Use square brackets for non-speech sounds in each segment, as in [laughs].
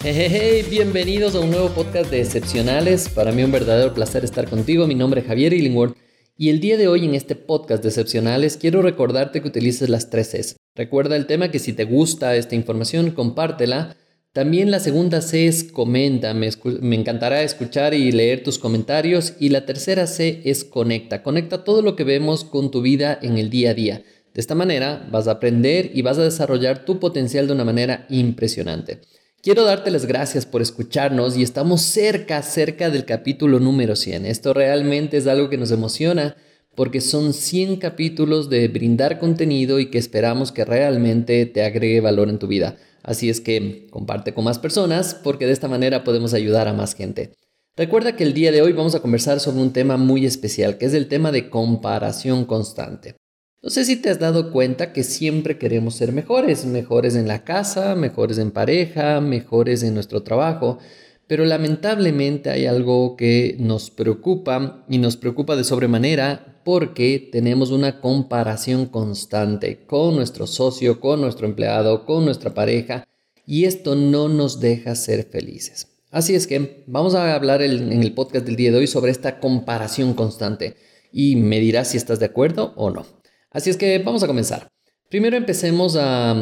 Hey, bienvenidos a un nuevo podcast de Excepcionales. Para mí un verdadero placer estar contigo. Mi nombre es Javier Illingworth y el día de hoy en este podcast de Excepcionales quiero recordarte que utilices las tres Cs. Recuerda el tema que si te gusta esta información, compártela. También la segunda C es comenta, me, me, encantará escuchar y leer tus comentarios. Y la tercera C es conecta, conecta todo lo que vemos con tu vida en el día a día. De esta manera vas a aprender y vas a desarrollar tu potencial de una manera impresionante. Quiero darte las gracias por escucharnos y estamos cerca, cerca del capítulo número 100. Esto realmente es algo que nos emociona porque son 100 capítulos de brindar contenido y que esperamos que realmente te agregue valor en tu vida. Así es que comparte con más personas porque de esta manera podemos ayudar a más gente. Recuerda que el día de hoy vamos a conversar sobre un tema muy especial, que es el tema de comparación constante. No sé si te has dado cuenta que siempre queremos ser mejores, mejores en la casa, mejores en pareja, mejores en nuestro trabajo, pero lamentablemente hay algo que nos preocupa y nos preocupa de sobremanera porque tenemos una comparación constante con nuestro socio, con nuestro empleado, con nuestra pareja y esto no nos deja ser felices. Así es que vamos a hablar en el podcast del día de hoy sobre esta comparación constante y me dirás si estás de acuerdo o no. Así es que vamos a comenzar. Primero empecemos a,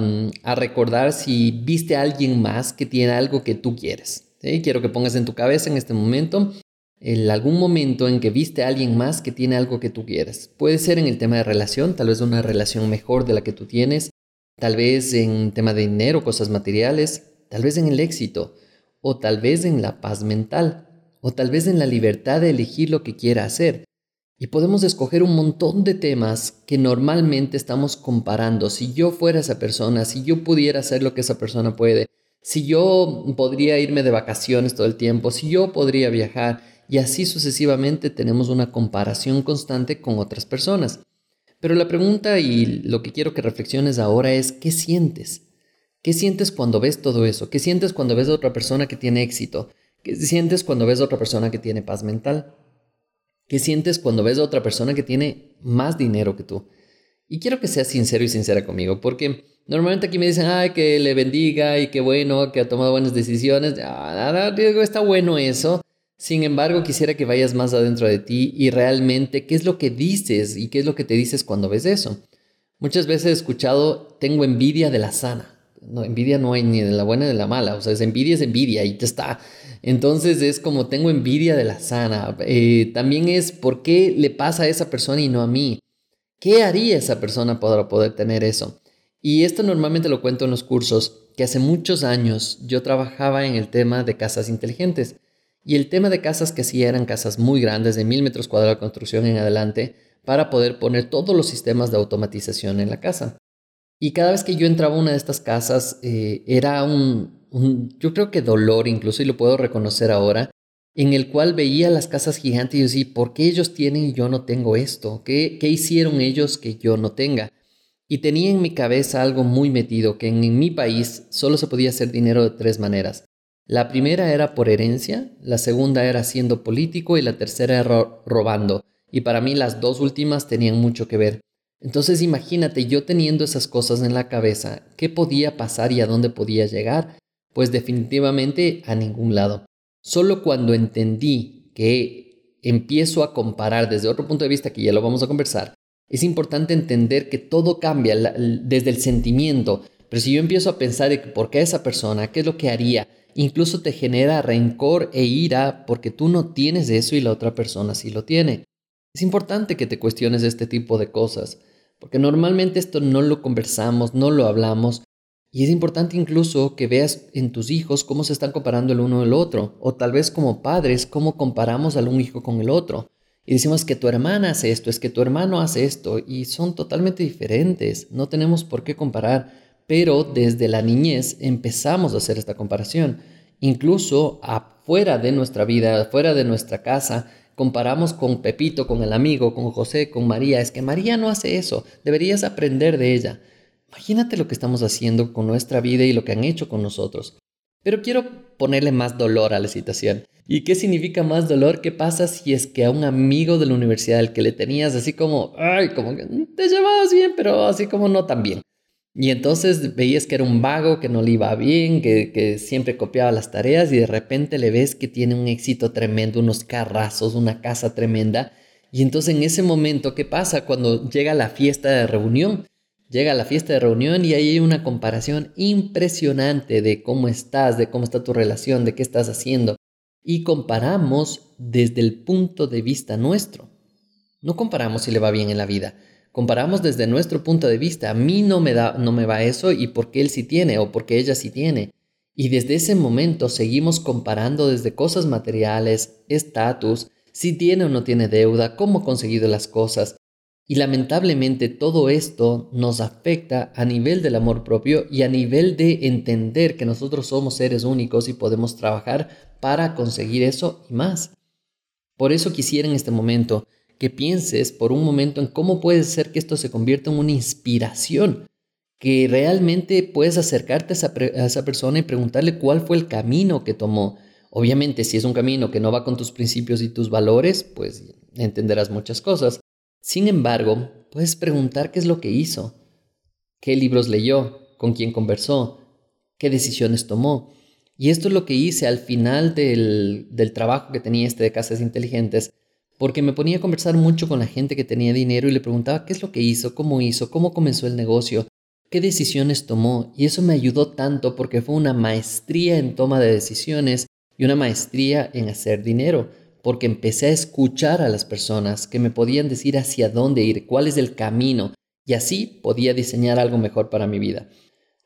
recordar si viste a alguien más que tiene algo que tú quieres. Quiero que pongas en tu cabeza en este momento el, algún momento en que viste a alguien más que tiene algo que tú quieres. Puede ser en el tema de relación, tal vez una relación mejor de la que tú tienes, tal vez en tema de dinero, cosas materiales, tal vez en el éxito, o tal vez en la paz mental, o tal vez en la libertad de elegir lo que quiera hacer. Y podemos escoger un montón de temas que normalmente estamos comparando. Si yo fuera esa persona, si yo pudiera hacer lo que esa persona puede, si yo podría irme de vacaciones todo el tiempo, si yo podría viajar, y así sucesivamente tenemos una comparación constante con otras personas. Pero la pregunta y lo que quiero que reflexiones ahora es, ¿qué sientes? ¿Qué sientes cuando ves todo eso? ¿Qué sientes cuando ves a otra persona que tiene éxito? ¿Qué sientes cuando ves a otra persona que tiene paz mental? ¿Qué sientes cuando ves a otra persona que tiene más dinero que tú? Y quiero que seas sincero y sincera conmigo, porque normalmente aquí me dicen, ay, que le bendiga y qué bueno, que ha tomado buenas decisiones. Ah, digo, está bueno eso. Sin embargo, quisiera que vayas más adentro de ti y realmente qué es lo que dices y qué es lo que te dices cuando ves eso. Muchas veces he escuchado, tengo envidia de la sana. No, envidia no hay ni de la buena ni de la mala. O sea, es envidia es envidia y te está. Entonces es como tengo envidia de la sana. Eh, también es por qué le pasa a esa persona y no a mí. ¿Qué haría esa persona para poder tener eso? Y esto normalmente lo cuento en los cursos, que hace muchos años yo trabajaba en el tema de casas inteligentes. Y el tema de casas que sí eran casas muy grandes, de mil metros cuadrados de construcción en adelante, para poder poner todos los sistemas de automatización en la casa. Y cada vez que yo entraba a una de estas casas, eh, era un, yo creo que dolor incluso, y lo puedo reconocer ahora, en el cual veía las casas gigantes y yo decía, ¿por qué ellos tienen y yo no tengo esto? ¿Qué, ¿Qué hicieron ellos que yo no tenga? Y tenía en mi cabeza algo muy metido, que en, mi país solo se podía hacer dinero de tres maneras. La primera era por herencia, la segunda era siendo político y la tercera era robando. Y para mí las dos últimas tenían mucho que ver. Entonces imagínate yo teniendo esas cosas en la cabeza, ¿qué podía pasar y a dónde podía llegar? Pues definitivamente a ningún lado. Solo cuando entendí que empiezo a comparar desde otro punto de vista, que ya lo vamos a conversar, es importante entender que todo cambia desde el sentimiento. Pero si yo empiezo a pensar de por qué esa persona, qué es lo que haría, incluso te genera rencor e ira porque tú no tienes eso y la otra persona sí lo tiene. Es importante que te cuestiones este tipo de cosas, porque normalmente esto no lo conversamos, no lo hablamos, y es importante incluso que veas en tus hijos cómo se están comparando el uno el otro, o tal vez como padres cómo comparamos al un hijo con el otro. Y decimos que tu hermana hace esto, es que tu hermano hace esto, y son totalmente diferentes. No tenemos por qué comparar, pero desde la niñez empezamos a hacer esta comparación. Incluso afuera de nuestra vida, afuera de nuestra casa, comparamos con Pepito, con el amigo, con José, con María. Es que María no hace eso, deberías aprender de ella. Imagínate lo que estamos haciendo con nuestra vida y lo que han hecho con nosotros. Pero quiero ponerle más dolor a la situación. ¿Y qué significa más dolor? ¿Qué pasa si es que a un amigo de la universidad al que le tenías así como, ay, como que te llevabas bien, pero así como no tan bien? Y entonces veías que era un vago, que no le iba bien, que, siempre copiaba las tareas y de repente le ves que tiene un éxito tremendo, unos carrazos, una casa tremenda. Y entonces en ese momento, ¿qué pasa cuando llega la fiesta de reunión? Llega la fiesta de reunión y hay una comparación impresionante de cómo estás, de cómo está tu relación, de qué estás haciendo. Y comparamos desde el punto de vista nuestro. No comparamos si le va bien en la vida Comparamos desde nuestro punto de vista. A mí no me, da, no me va eso y porque él sí tiene o porque ella sí tiene. Y desde ese momento seguimos comparando desde cosas materiales, estatus, si tiene o no tiene deuda, cómo ha conseguido las cosas. Y lamentablemente todo esto nos afecta a nivel del amor propio y a nivel de entender que nosotros somos seres únicos y podemos trabajar para conseguir eso y más. Por eso quisiera en este momento que pienses por un momento en cómo puede ser que esto se convierta en una inspiración, que realmente puedes acercarte a esa, persona y preguntarle cuál fue el camino que tomó. Obviamente, si es un camino que no va con tus principios y tus valores, pues entenderás muchas cosas. Sin embargo, puedes preguntar qué es lo que hizo, qué libros leyó, con quién conversó, qué decisiones tomó. Y esto es lo que hice al final del, del trabajo que tenía este de casas inteligentes porque me ponía a conversar mucho con la gente que tenía dinero y le preguntaba qué es lo que hizo, cómo hizo, cómo comenzó el negocio, qué decisiones tomó. Y eso me ayudó tanto porque fue una maestría en toma de decisiones y una maestría en hacer dinero, porque empecé a escuchar a las personas que me podían decir hacia dónde ir, cuál es el camino, y así podía diseñar algo mejor para mi vida.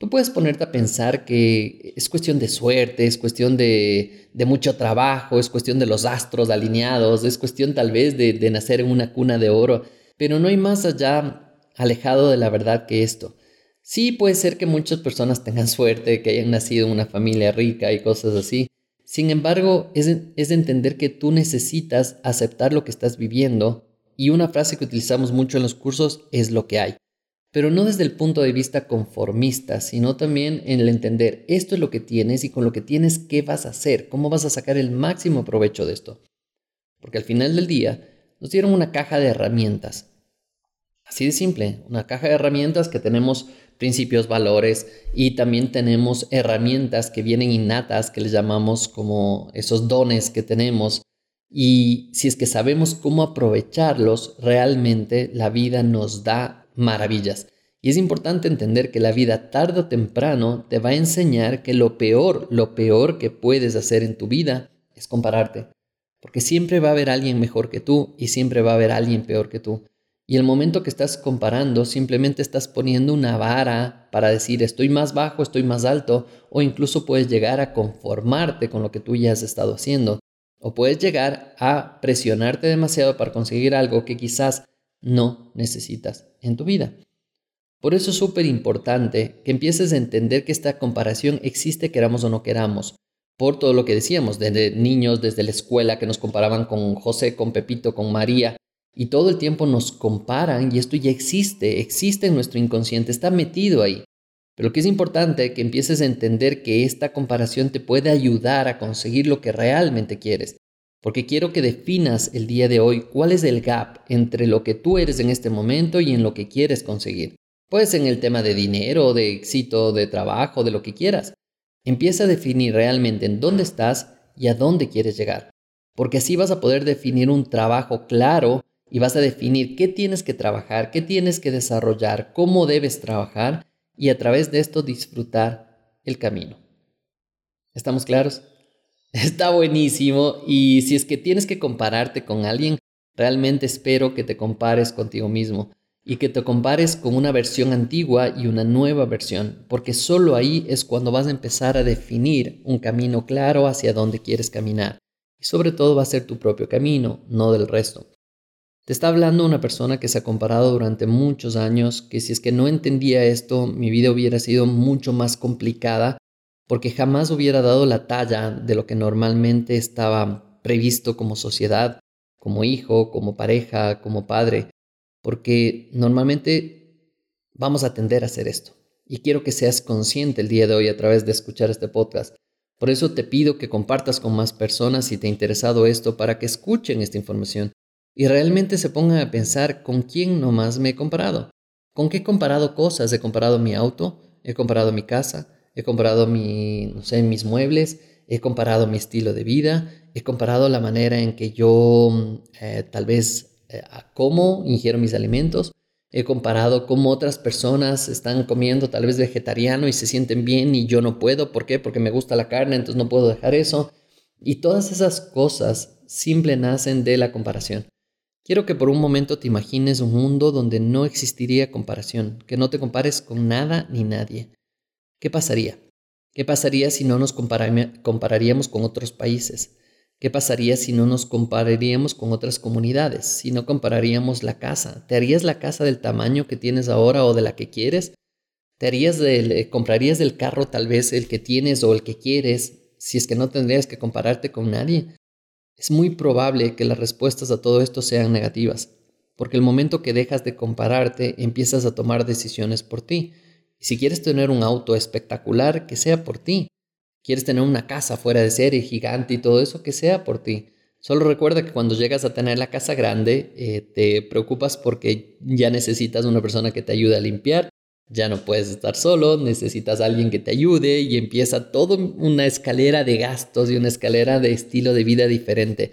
Tú puedes ponerte a pensar que es cuestión de suerte, es cuestión de, mucho trabajo, es cuestión de los astros alineados, es cuestión tal vez de, nacer en una cuna de oro, pero no hay más allá alejado de la verdad que esto. Sí puede ser que muchas personas tengan [laughs] suerte, que hayan nacido en una familia rica y cosas así. Sin embargo, es, es entender que tú necesitas aceptar lo que estás viviendo y una frase que utilizamos mucho en los cursos es lo que hay pero no desde el punto de vista conformista, sino también en el entender esto es lo que tienes y con lo que tienes qué vas a hacer, cómo vas a sacar el máximo provecho de esto. Porque al final del día nos dieron una caja de herramientas. Así de simple, una caja de herramientas que tenemos principios, valores y también tenemos herramientas que vienen innatas, que les llamamos como esos dones que tenemos. Y si es que sabemos cómo aprovecharlos, realmente la vida nos da maravillas. Y es importante entender que la vida tarde o temprano te va a enseñar que lo peor, lo peor que puedes hacer en tu vida es compararte. Porque siempre va a haber alguien mejor que tú y siempre va a haber alguien peor que tú. Y el momento que estás comparando, simplemente estás poniendo una vara para decir estoy más bajo, estoy más alto, o incluso puedes llegar a conformarte con lo que tú ya has estado haciendo. O puedes llegar a presionarte demasiado para conseguir algo que quizás no necesitas en tu vida. Por eso es súper importante que empieces a entender que esta comparación existe queramos o no queramos. Por todo lo que decíamos, desde niños, desde la escuela que nos comparaban con José, con Pepito, con María, y todo el tiempo nos comparan y esto ya existe, existe en nuestro inconsciente, está metido ahí. Pero que es importante que empieces a entender que esta comparación te puede ayudar a conseguir lo que realmente quieres porque quiero que definas el día de hoy cuál es el gap entre lo que tú eres en este momento y en lo que quieres conseguir. Puede en el tema de dinero, de éxito, de trabajo, de lo que quieras. Empieza a definir realmente en dónde estás y a dónde quieres llegar, porque así vas a poder definir un trabajo claro y vas a definir qué tienes que trabajar, qué tienes que desarrollar, cómo debes trabajar y a través de esto disfrutar el camino. ¿Estamos claros? Está buenísimo y si es que tienes que compararte con alguien, realmente espero que te compares contigo mismo y que te compares con una versión antigua y una nueva versión, porque solo ahí es cuando vas a empezar a definir un camino claro hacia dónde quieres caminar. Y sobre todo va a ser tu propio camino, no del resto. Te está hablando una persona que se ha comparado durante muchos años, que si es que no entendía esto, mi vida hubiera sido mucho más complicada, porque jamás hubiera dado la talla de lo que normalmente estaba previsto como sociedad, como hijo, como pareja, como padre, porque normalmente vamos a tender a hacer esto. Y quiero que seas consciente el día de hoy a través de escuchar este podcast. Por eso te pido que compartas con más personas si te ha interesado esto para que escuchen esta información y realmente se pongan a pensar con quién nomás me he comparado. ¿Con qué he comparado cosas? He comparado mi auto, he comparado mi casa, he comparado mis muebles, he comparado mi estilo de vida, he comparado la manera en que yo eh, tal vez eh, como, ingiero mis alimentos, He comparado cómo otras personas están comiendo tal vez vegetariano y se sienten bien y yo no puedo. ¿Por qué? Porque me gusta la carne, entonces no puedo dejar eso. Y todas esas cosas simple nacen de la comparación. Quiero que por un momento te imagines un mundo donde no existiría comparación, que no te compares con nada ni nadie. ¿Qué pasaría? ¿Qué pasaría si no nos compararíamos con otros países? ¿Qué pasaría si no nos compararíamos con otras comunidades? Si no compararíamos la casa. ¿Te harías la casa del tamaño que tienes ahora o de la que quieres? ¿Te harías eh, comprarías del carro tal vez el que tienes o el que quieres si es que no tendrías que compararte con nadie? Es muy probable que las respuestas a todo esto sean negativas, porque el momento que dejas de compararte empiezas a tomar decisiones por ti. Y si quieres tener un auto espectacular, que sea por ti quieres tener una casa fuera de serie, gigante y todo eso, que sea por ti. Solo recuerda que cuando llegas a tener la casa grande, eh, te preocupas porque ya necesitas una persona que te ayude a limpiar, ya no puedes estar solo, necesitas a alguien que te ayude y empieza toda una escalera de gastos y una escalera de estilo de vida diferente.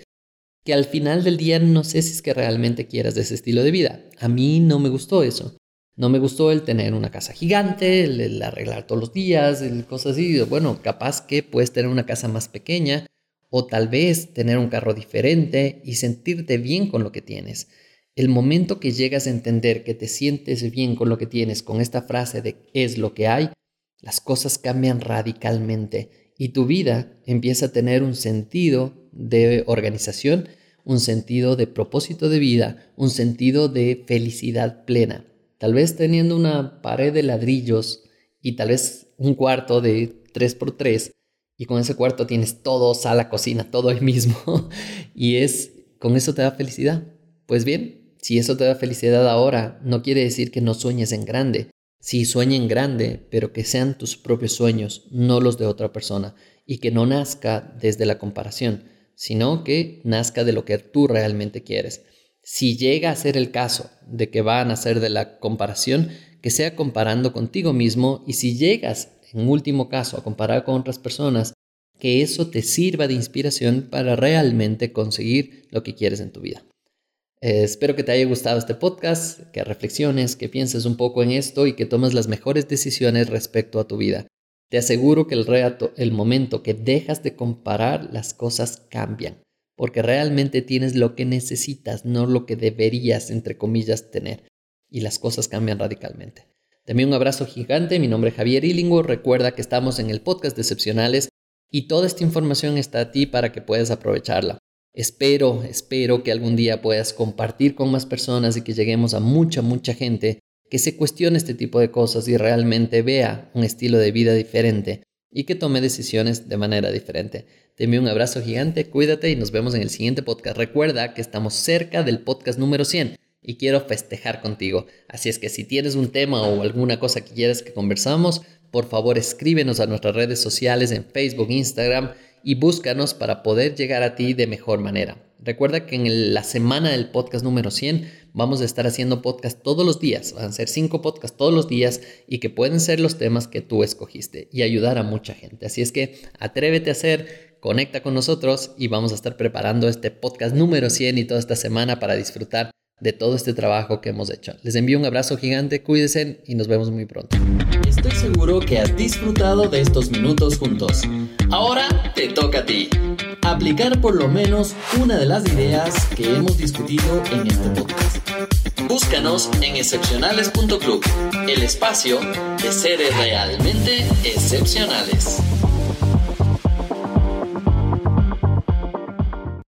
Que al final del día no sé si es que realmente quieras ese estilo de vida. A mí no me gustó eso. No me gustó el tener una casa gigante, el, arreglar todos los días, el cosas así. Bueno, capaz que puedes tener una casa más pequeña o tal vez tener un carro diferente y sentirte bien con lo que tienes. El momento que llegas a entender que te sientes bien con lo que tienes, con esta frase de es lo que hay, las cosas cambian radicalmente y tu vida empieza a tener un sentido de organización, un sentido de propósito de vida, un sentido de felicidad plena. Tal vez teniendo una pared de ladrillos y tal vez un cuarto de 3x3 y con ese cuarto tienes todo, sala, cocina, todo ahí mismo [laughs] y es con eso te da felicidad. Pues bien, si eso te da felicidad ahora, no quiere decir que no sueñes en grande. Sí, sueña en grande, pero que sean tus propios sueños, no los de otra persona, y que no nazca desde la comparación, sino que nazca de lo que tú realmente quieres. Si llega a ser el caso de que van a hacer de la comparación, que sea comparando contigo mismo y si llegas, en último caso, a comparar con otras personas, que eso te sirva de inspiración para realmente conseguir lo que quieres en tu vida. Eh, espero que te haya gustado este podcast, que reflexiones, que pienses un poco en esto y que tomes las mejores decisiones respecto a tu vida. Te aseguro que el, reto, el momento que dejas de comparar, las cosas cambian porque realmente tienes lo que necesitas, no lo que deberías, entre comillas, tener. Y las cosas cambian radicalmente. También un abrazo gigante, mi nombre es Javier Ilingo, recuerda que estamos en el podcast Decepcionales y toda esta información está a ti para que puedas aprovecharla. Espero, espero que algún día puedas compartir con más personas y que lleguemos a mucha, mucha gente que se cuestione este tipo de cosas y realmente vea un estilo de vida diferente y que tome decisiones de manera diferente. Te envío un abrazo gigante, cuídate y nos vemos en el siguiente podcast. Recuerda que estamos cerca del podcast número 100 y quiero festejar contigo. Así es que si tienes un tema o alguna cosa que quieras que conversamos, por favor escríbenos a nuestras redes sociales en Facebook, Instagram y búscanos para poder llegar a ti de mejor manera. Recuerda que en la semana del podcast número 100 vamos a estar haciendo podcast todos los días. Van a ser cinco podcasts todos los días y que pueden ser los temas que tú escogiste y ayudar a mucha gente. Así es que atrévete a hacer conecta con nosotros y vamos a estar preparando este podcast número 100 y toda esta semana para disfrutar de todo este trabajo que hemos hecho. Les envío un abrazo gigante, cuídense y nos vemos muy pronto. Seguro que has disfrutado de estos minutos juntos. Ahora te toca a ti. Aplicar por lo menos una de las ideas que hemos discutido en este podcast. Búscanos en excepcionales.club, el espacio de seres realmente excepcionales.